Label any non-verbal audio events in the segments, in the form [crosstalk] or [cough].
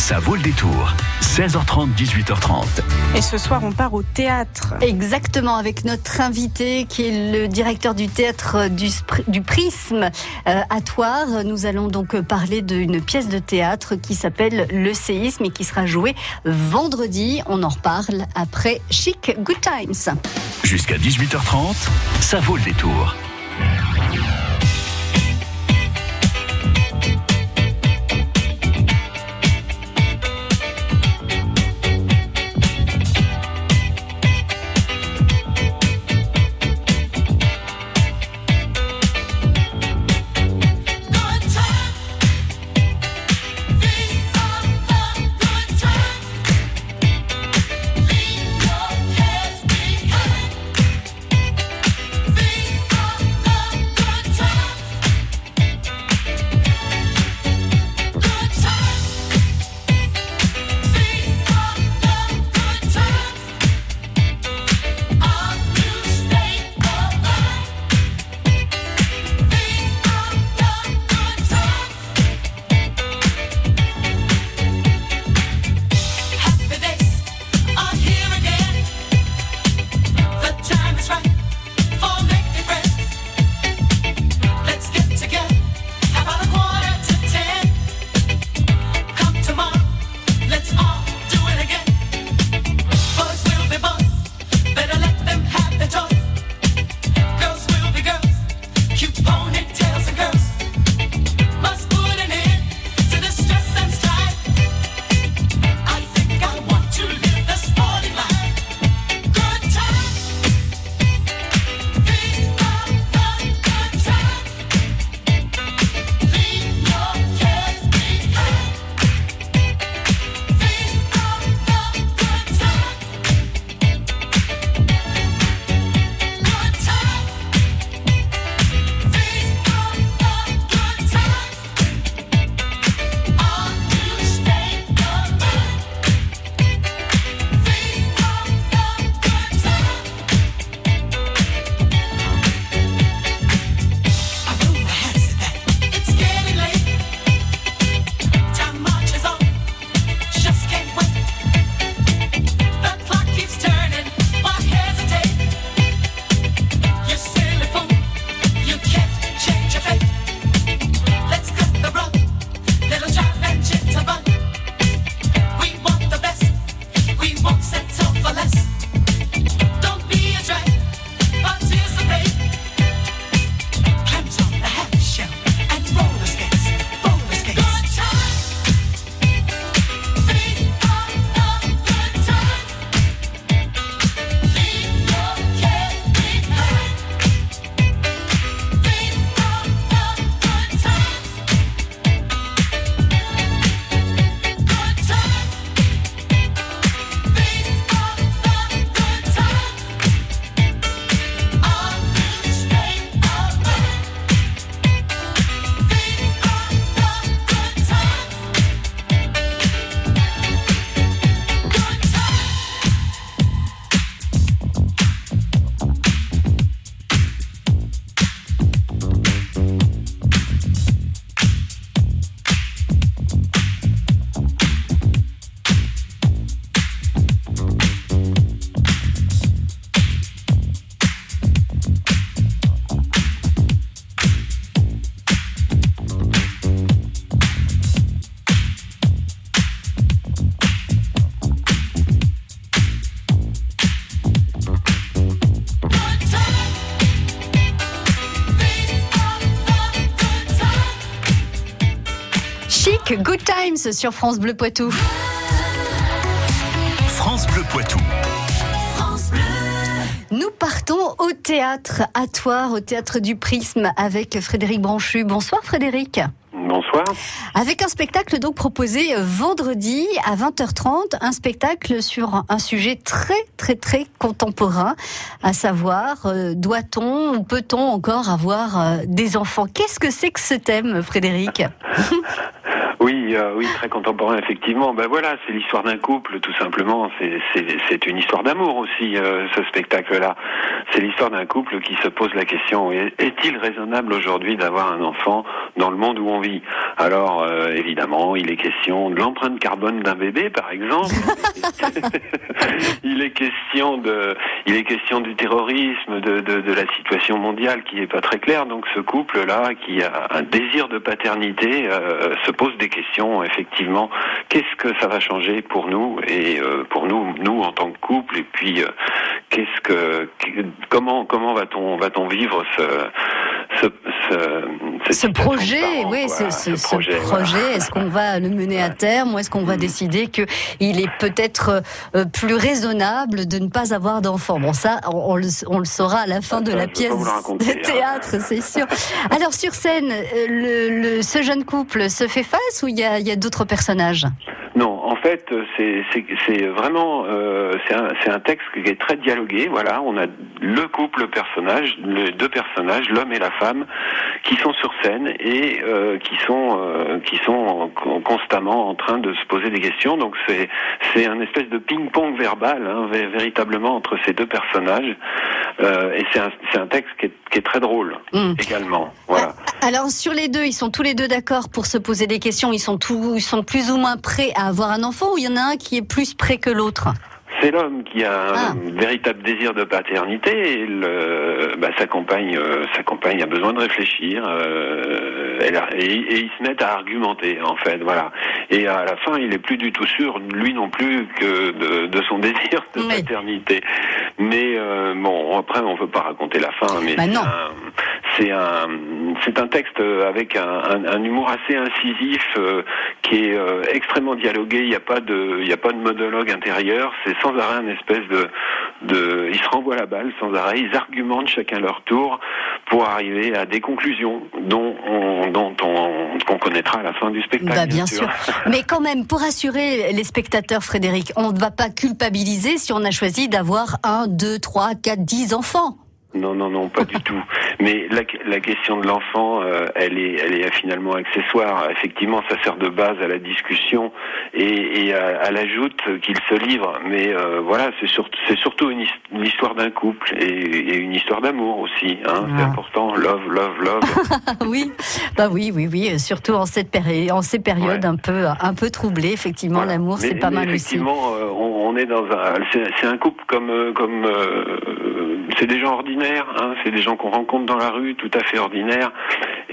Ça vaut le détour. 16h30, 18h30. Et ce soir, on part au théâtre. Exactement, avec notre invité qui est le directeur du théâtre du, du Prisme euh, à Toire. Nous allons donc parler d'une pièce de théâtre qui s'appelle Le séisme et qui sera jouée vendredi. On en reparle après Chic Good Times. Jusqu'à 18h30, ça vaut le détour. Good Times sur France Bleu Poitou. France Bleu Poitou. Nous partons au théâtre à Toire, au théâtre du Prisme avec Frédéric Branchu. Bonsoir Frédéric. Bonsoir. Avec un spectacle donc proposé vendredi à 20h30, un spectacle sur un sujet très très très contemporain, à savoir euh, doit-on ou peut-on encore avoir euh, des enfants? Qu'est-ce que c'est que ce thème, Frédéric? Oui, Oui, euh, oui, très contemporain, effectivement. Ben voilà, c'est l'histoire d'un couple, tout simplement. C'est une histoire d'amour aussi, euh, ce spectacle-là. C'est l'histoire d'un couple qui se pose la question est-il raisonnable aujourd'hui d'avoir un enfant dans le monde où on vit? Alors, euh, évidemment, il est question de l'empreinte carbone d'un bébé, par exemple. [laughs] il est question de, il est question du terrorisme, de, de, de la situation mondiale qui est pas très claire. Donc, ce couple-là, qui a un désir de paternité, se pose des questions. Effectivement, qu'est-ce que ça va changer pour nous et euh, pour nous, nous en tant que couple, et puis qu'est-ce que, comment, comment va-t-on, va-t-on vivre ce, ce, ce, ce projet, oui, ce, ce, projet, projet est-ce qu'on va le mener à terme ou est-ce qu'on va mm. décider que il est peut-être euh, plus raisonnable de ne pas avoir d'enfants? Bon, ça, on, le, on, le, saura à la fin de la pièce de hein. théâtre, c'est sûr. Alors sur scène, euh, le, le, ce jeune couple se fait face ou il y a, y a d'autres personnages? Non, en fait, c'est vraiment euh, c'est un, un, texte qui est très dialogué. Voilà, on a le couple personnage, les deux personnages, l'homme et la femme, qui sont sur scène et euh, qui sont euh, qui sont constamment en train de se poser des questions. Donc c'est c'est un espèce de ping-pong verbal, hein, véritablement entre ces deux personnages. Euh, et c'est un, un texte qui est, qui est très drôle mmh. également. Voilà. Alors sur les deux, ils sont tous les deux d'accord pour se poser des questions. Ils sont tous, ils sont plus ou moins prêts à avoir un enfant ou il y en a un qui est plus prêt que l'autre? C'est l'homme qui a un ah. véritable désir de paternité et le, bah, sa compagne, euh, sa compagne a besoin de réfléchir euh, et, et, ils se mettent à argumenter en fait, voilà. Et à la fin, il est plus du tout sûr, lui non plus, que de, de son [laughs] désir de paternité. Mais euh, bon, après, on veut pas raconter la fin, mais bah c'est un, c'est un, texte avec un, un, un humour assez incisif euh, qui est euh, extrêmement dialogué. Il n'y a pas de, il y a pas de monologue intérieur. C'est sans arrêt un espèce de, de, ils se renvoient la balle sans arrêt. Ils argumentent chacun leur tour pour arriver à des conclusions dont on, dont on, qu'on connaîtra à la fin du spectacle. Bah, bien, sûr. Mais quand même, pour assurer les spectateurs, Frédéric, on ne va pas culpabiliser si on a choisi d'avoir un, deux, trois, quatre, dix enfants. Non, non, non, pas du [laughs] tout. Mais la, la question de l'enfant, euh, elle est, elle est finalement accessoire. Effectivement, ça sert de base à la discussion et, et à, à l'ajoute qu'il se livre. Mais euh, voilà, c'est surtout, c'est surtout une, histoire d'un couple et, et, une histoire d'amour aussi. Hein, C'est ah. important. Love, love, love. [laughs] oui, bah oui, oui, oui. Surtout en cette période, en ces périodes un peu, un peu troublées. Effectivement, l'amour, c'est pas mal aussi. Effectivement, euh, on, on, est dans un, c'est un couple comme, comme, c'est des gens ordinaires. Hein, c'est des gens qu'on rencontre dans la rue, tout à fait ordinaires.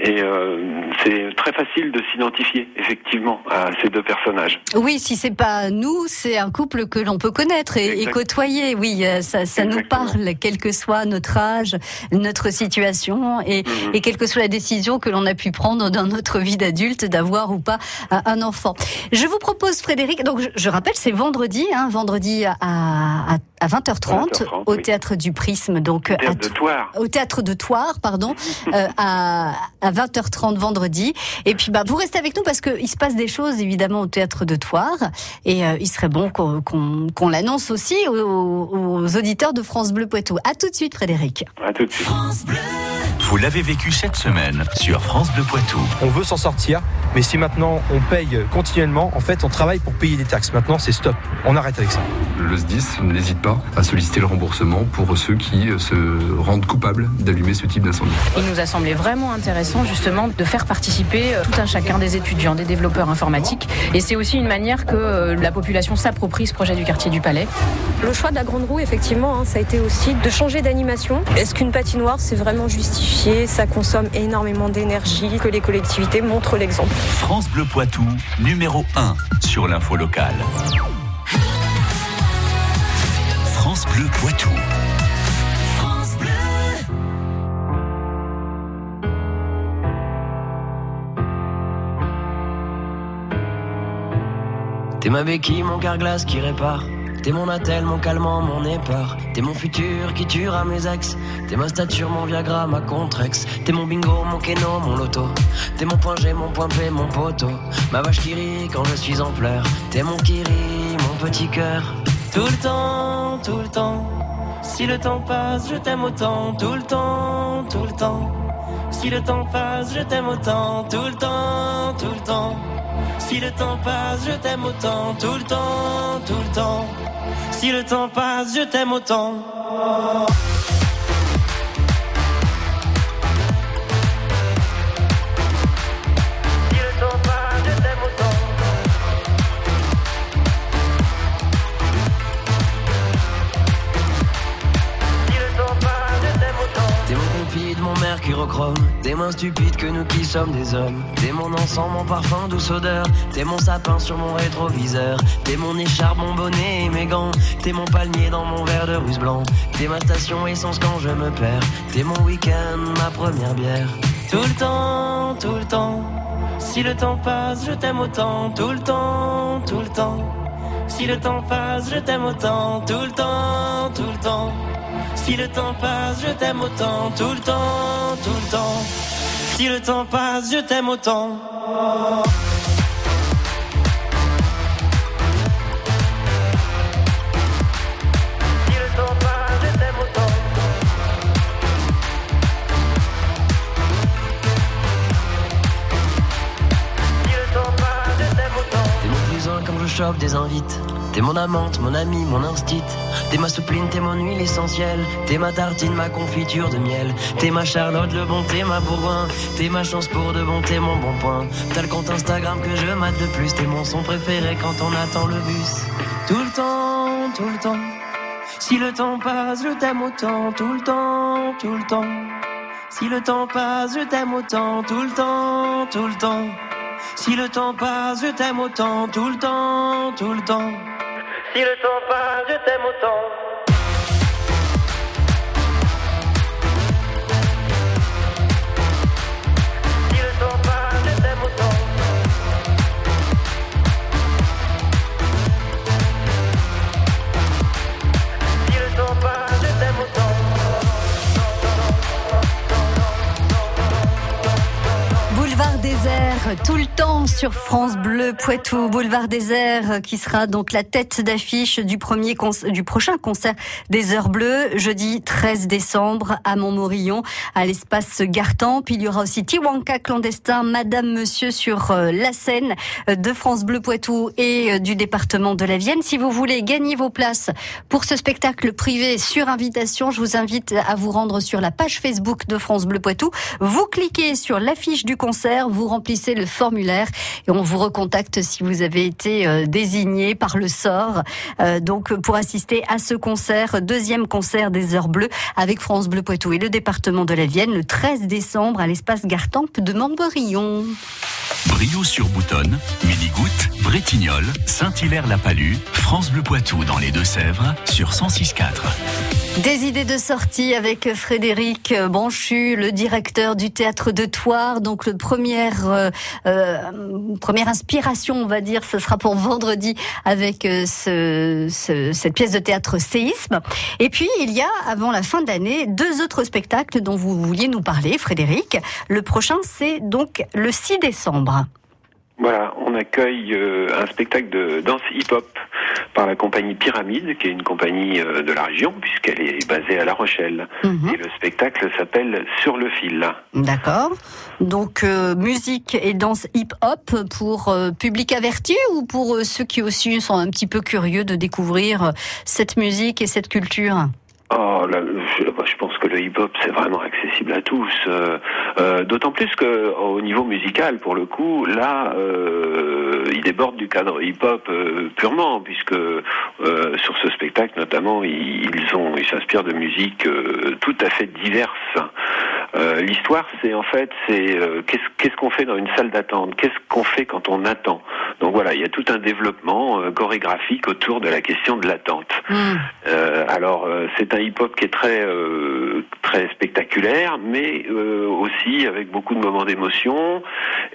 Et euh, c'est très facile de s'identifier effectivement à ces deux personnages. Oui, si c'est pas nous, c'est un couple que l'on peut connaître et, côtoyer. Oui, euh, ça, ça nous parle, quel que soit notre âge, notre situation et, mhm. et quelle que soit la décision que l'on a pu prendre dans notre vie d'adulte d'avoir ou pas un enfant. Je vous propose, Frédéric, donc je, rappelle, c'est vendredi, hein, vendredi à, à, à 20h30, au théâtre du Prisme, donc au théâtre de Toire. Au théâtre de Toire, pardon, [laughs] euh, à, à 20h30 vendredi. Et puis, bah, vous restez avec nous parce qu'il se passe des choses évidemment au théâtre de Toire. Et euh, il serait bon qu'on l'annonce aussi aux, auditeurs de France Bleu Poitou. À tout de suite, Frédéric. À tout de suite. Vous l'avez vécu cette semaine sur France Bleu Poitou. On veut s'en sortir, mais si maintenant on paye continuellement, en fait, on travaille pour payer des taxes. Maintenant, c'est stop. On arrête avec ça. Le SDIS n'hésite pas à solliciter le remboursement pour ceux qui se rendent coupables d'allumer ce type d'incendie. Il nous a semblé vraiment intéressant justement de faire participer euh, tout un chacun des étudiants, des développeurs informatiques. Et c'est aussi une manière que euh, la population s'approprie ce projet du quartier du Palais. Le choix de la grande roue, effectivement, hein, ça a été aussi de changer d'animation. Est-ce qu'une patinoire, c'est vraiment justifié? Ça consomme énormément d'énergie, que les collectivités montrent l'exemple. France Bleu Poitou, numéro 1 sur l'info locale. France Bleu Poitou. T'es ma béquille, mon carglass qui répare. T'es mon attel, mon calmant, mon épar. T'es mon futur qui tuera mes ex. T'es ma stature, mon Viagra, ma contrex. T'es mon bingo, mon keno, mon loto. T'es mon point G, mon point P, mon poteau. Ma vache qui rit quand je suis en pleurs. T'es mon kiri, mon petit cœur. Tout le temps, tout le temps. Si le temps passe, je t'aime autant. Tout le temps, tout le temps. Si le temps passe, je t'aime autant. Tout le temps, tout le temps. Si le temps passe, je t'aime autant, tout le temps, tout le temps. Si le temps passe, je t'aime autant. Mon mercurochrome. T'es moins stupide que nous qui sommes des hommes. T'es mon encens, mon parfum, douce odeur. T'es mon sapin sur mon rétroviseur. T'es mon écharpe, mon bonnet et mes gants. T'es mon palmier dans mon verre de russe blanc. T'es ma station essence quand je me perds. T'es mon week-end, ma première bière. Tout le temps, tout le temps. Si le temps passe, je t'aime autant. Tout le temps, tout le temps. Si le temps passe, je t'aime autant. Tout le temps, tout le temps. Si le temps passe, je t'aime autant. Tout le temps, tout le temps. Si le temps passe, je t'aime autant. Si le temps passe, je t'aime autant. Si le temps passe, je t'aime autant. T'es mon un quand je chope des invites. T'es mon amante, mon ami, mon instit. T'es ma soupline, t'es mon huile essentielle. T'es ma tartine, ma confiture de miel. T'es ma Charlotte, le bon, t'es ma bourgoin. T'es ma chance pour de bon, t'es mon bon point. T'as le compte Instagram que je mate le plus. T'es mon son préféré quand on attend le bus. Tout le temps, tout le temps. Si le temps passe, je t'aime autant. Tout le temps, tout le temps. Si le temps passe, je t'aime autant. Tout le temps, tout le temps. Si le temps passe, je t'aime autant. Tout le temps, tout le temps. Si le temps passe, je t'aime autant. Désert, tout le temps sur France Bleu Poitou. Boulevard désert euh, qui sera donc la tête d'affiche du premier du prochain concert des Heures Bleues, jeudi 13 décembre à Montmorillon, à l'espace Gartempe. Il y aura aussi Tiwanka clandestin, Madame Monsieur sur euh, la scène euh, de France Bleu Poitou et euh, du département de la Vienne. Si vous voulez gagner vos places pour ce spectacle privé sur invitation, je vous invite à vous rendre sur la page Facebook de France Bleu Poitou. Vous cliquez sur l'affiche du concert, vous remplissez le formulaire et on vous recontacte si vous avez été euh, désigné par le sort. Euh, donc pour assister à ce concert, deuxième concert des Heures Bleues avec France Bleu Poitou et le département de la Vienne le 13 décembre à l'espace Gartempe de Montberion. Brio sur Boutonne, Minigoutte, Bretignolles, Saint-Hilaire-la-Palue, France Bleu Poitou dans les Deux-Sèvres sur 106.4. Des idées de sortie avec Frédéric Branchu, le directeur du théâtre de Toire. Donc le première euh, euh, inspiration, on va dire, ce sera pour vendredi avec euh, ce, ce- cette pièce de théâtre Séisme. Et puis il y a avant la fin de l'année deux autres spectacles dont vous vouliez nous parler, Frédéric. Le prochain c'est donc le 6 décembre. Voilà, on accueille euh, un spectacle de danse hip-hop par la compagnie Pyramide, qui est une compagnie euh, de la région, puisqu'elle est basée à La Rochelle. Mhm. Et le spectacle s'appelle Sur le fil. D'accord. Donc euh, musique et danse hip-hop pour euh, public averti ou pour euh, ceux qui aussi sont un petit peu curieux de découvrir cette musique et cette culture? Oh, là, je, bah, je pense que le hip-hop c'est vraiment accessible à tous. euh, euh, D'autant plus que au niveau musical, pour le coup, là, euh, il déborde du cadre hip-hop euh, purement, puisque euh, sur ce spectacle, notamment, ils, ont, ils s'inspirent de musiques euh, tout à fait diverses. Euh, L'histoire, c'est en fait, c'est euh, qu'est-ce qu'est-ce qu'on fait dans une salle d'attente? Qu'est-ce qu'on fait quand on attend? Donc voilà, il y a tout un développement euh, chorégraphique autour de la question de l'attente. Euh, alors c'est un hip-hop qui est très très spectaculaire, mais aussi avec beaucoup de moments d'émotion.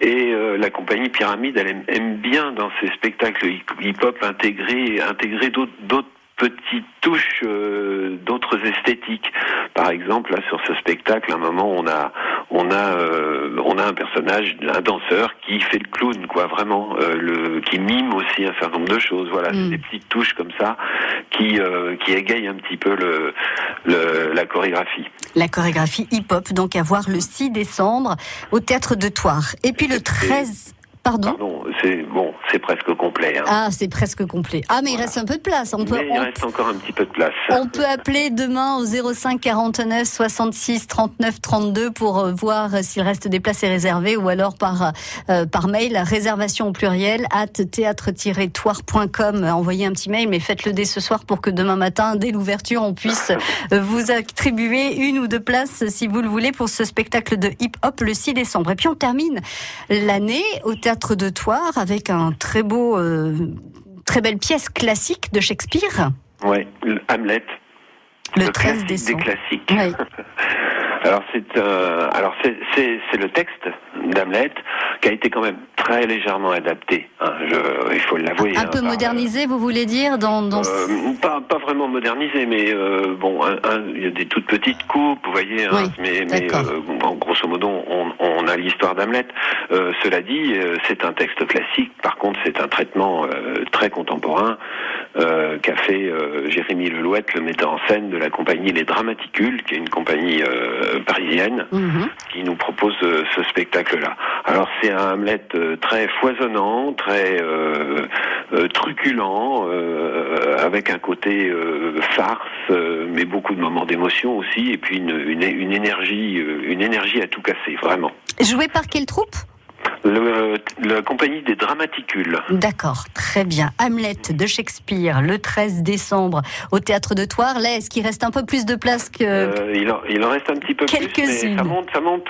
Et la compagnie Pyramide, elle aime, aime bien dans ses spectacles hip-hop intégrer intégrer d'autres petites touches euh, d'autres esthétiques. Par exemple, là sur ce spectacle, à un moment on a on a euh, on a un personnage, un danseur qui fait le clown, quoi, vraiment, euh, le qui mime aussi un certain nombre de choses. Voilà, Mm. des petites touches comme ça qui qui égayent un petit peu le, le la chorégraphie. La chorégraphie hip-hop, donc à voir le 6 décembre au théâtre de Toire. Et puis le 13... Pardon? Pardon, c'est bon, c'est presque complet. Hein. Ah, c'est presque complet. Ah, mais il reste un peu de place. On peut, mais il reste encore un petit peu de place. On peut appeler demain au 05 49 66 39 32 pour euh, voir s'il reste des places réservées ou alors par euh, par mail réservation au pluriel at théâtre-toire.com. Envoyez un petit mail, mais faites-le dès ce soir pour que demain matin, dès l'ouverture, on puisse [laughs] vous attribuer une ou deux places si vous le voulez pour ce spectacle de hip-hop le 6 décembre. Et puis on termine l'année au théâtre de Toire avec un très beau, euh, très belle pièce classique de Shakespeare. Oui, Hamlet. Le, 13 décembre. Des classiques. [laughs] alors c'est euh, alors c'est c'est le texte d'Hamlet qui a été quand même très légèrement adapté. Hein, je, il faut l'avouer. Un hein, peu par- modernisé, vous voulez dire dans, dans... Euh, pas, pas vraiment modernisé, mais euh, bon, il y a des toutes petites coupes, vous voyez, hein, mais, mais d'accord. euh, bon, grosso modo, on, on a l'histoire d'Hamlet. Euh, cela dit, euh, c'est un texte classique, par contre, c'est un traitement euh, très contemporain euh, qu'a fait euh, Jérémy Lelouette, le metteur en scène de la compagnie Les Dramaticules, qui est une compagnie euh, parisienne Mhm. qui nous propose euh, ce spectacle-là. Alors c'est un Hamlet euh, très foisonnant, très euh, euh, truculent, euh, avec un côté euh, farce, euh, mais beaucoup de moments d'émotion aussi, et puis une, une, une énergie, euh, une énergie à tout casser, vraiment. Joué par quelle troupe? Le, la compagnie des Dramaticules. D'accord, très bien. Hamlet de Shakespeare, le 13 décembre, au théâtre de Toire. Là, est-ce qu'il reste un peu plus de place que... Euh, il, en, il en reste un petit peu plus, mais Quelques-unes. ça monte, ça monte.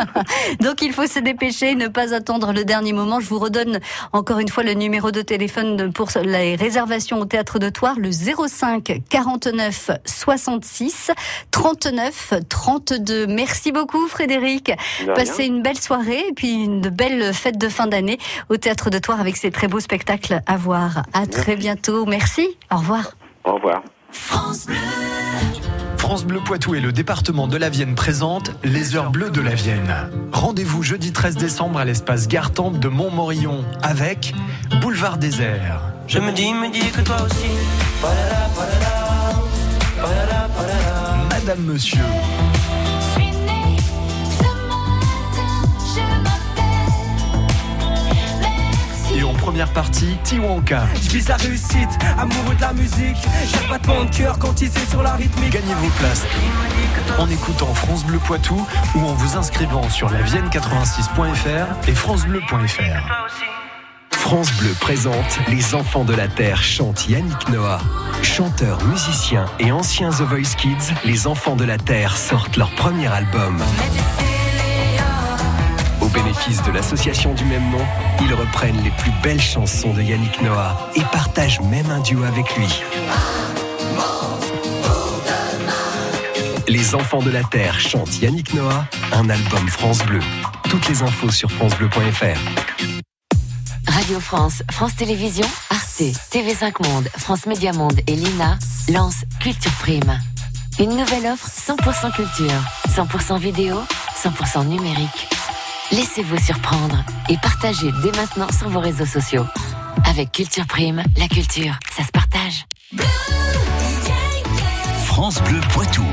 [laughs] Donc il faut se dépêcher, ne pas attendre le dernier moment. Je vous redonne encore une fois le numéro de téléphone pour les réservations au théâtre de Toire, le 05 49 66 39 32. Merci beaucoup Frédéric. Passez une belle soirée et puis une belle fête de fin d'année au théâtre de Toire avec ces très beaux spectacles à voir. À très bientôt. Merci. Au revoir. Au revoir. France Bleu Poitou et le département de la Vienne présentent les Heures Bleues de la Vienne. Rendez-vous jeudi 13 décembre à l'espace Gartempe de Montmorillon avec Boulevard Désert. Je me dis, me dis que toi aussi. Madame Monsieur, première partie, Tiwanka. Je vise la réussite, amoureux de la musique. J'ai pas de cœur quand il sur la rythmique. Gagnez vos places en écoutant France Bleu Poitou ou en vous inscrivant sur la vienne86.fr et francebleu.fr. France Bleu présente Les Enfants de la Terre chantent Yannick Noah. Chanteur, musicien et ancien The Voice Kids, Les Enfants de la Terre sortent leur premier album. Au bénéfice de l'association du même nom, ils reprennent les plus belles chansons de Yannick Noah et partagent même un duo avec lui. Les Enfants de la Terre chantent Yannick Noah, un album France Bleu. Toutes les infos sur francebleu.fr. Radio France, France Télévisions, Arte, TV5 Monde, France Média Monde et Lina lancent Culture Prime. Une nouvelle offre 100% culture, 100% vidéo, 100% numérique. Laissez-vous surprendre et partagez dès maintenant sur vos réseaux sociaux. Avec Culture Prime, la culture, ça se partage. France Bleu Poitou.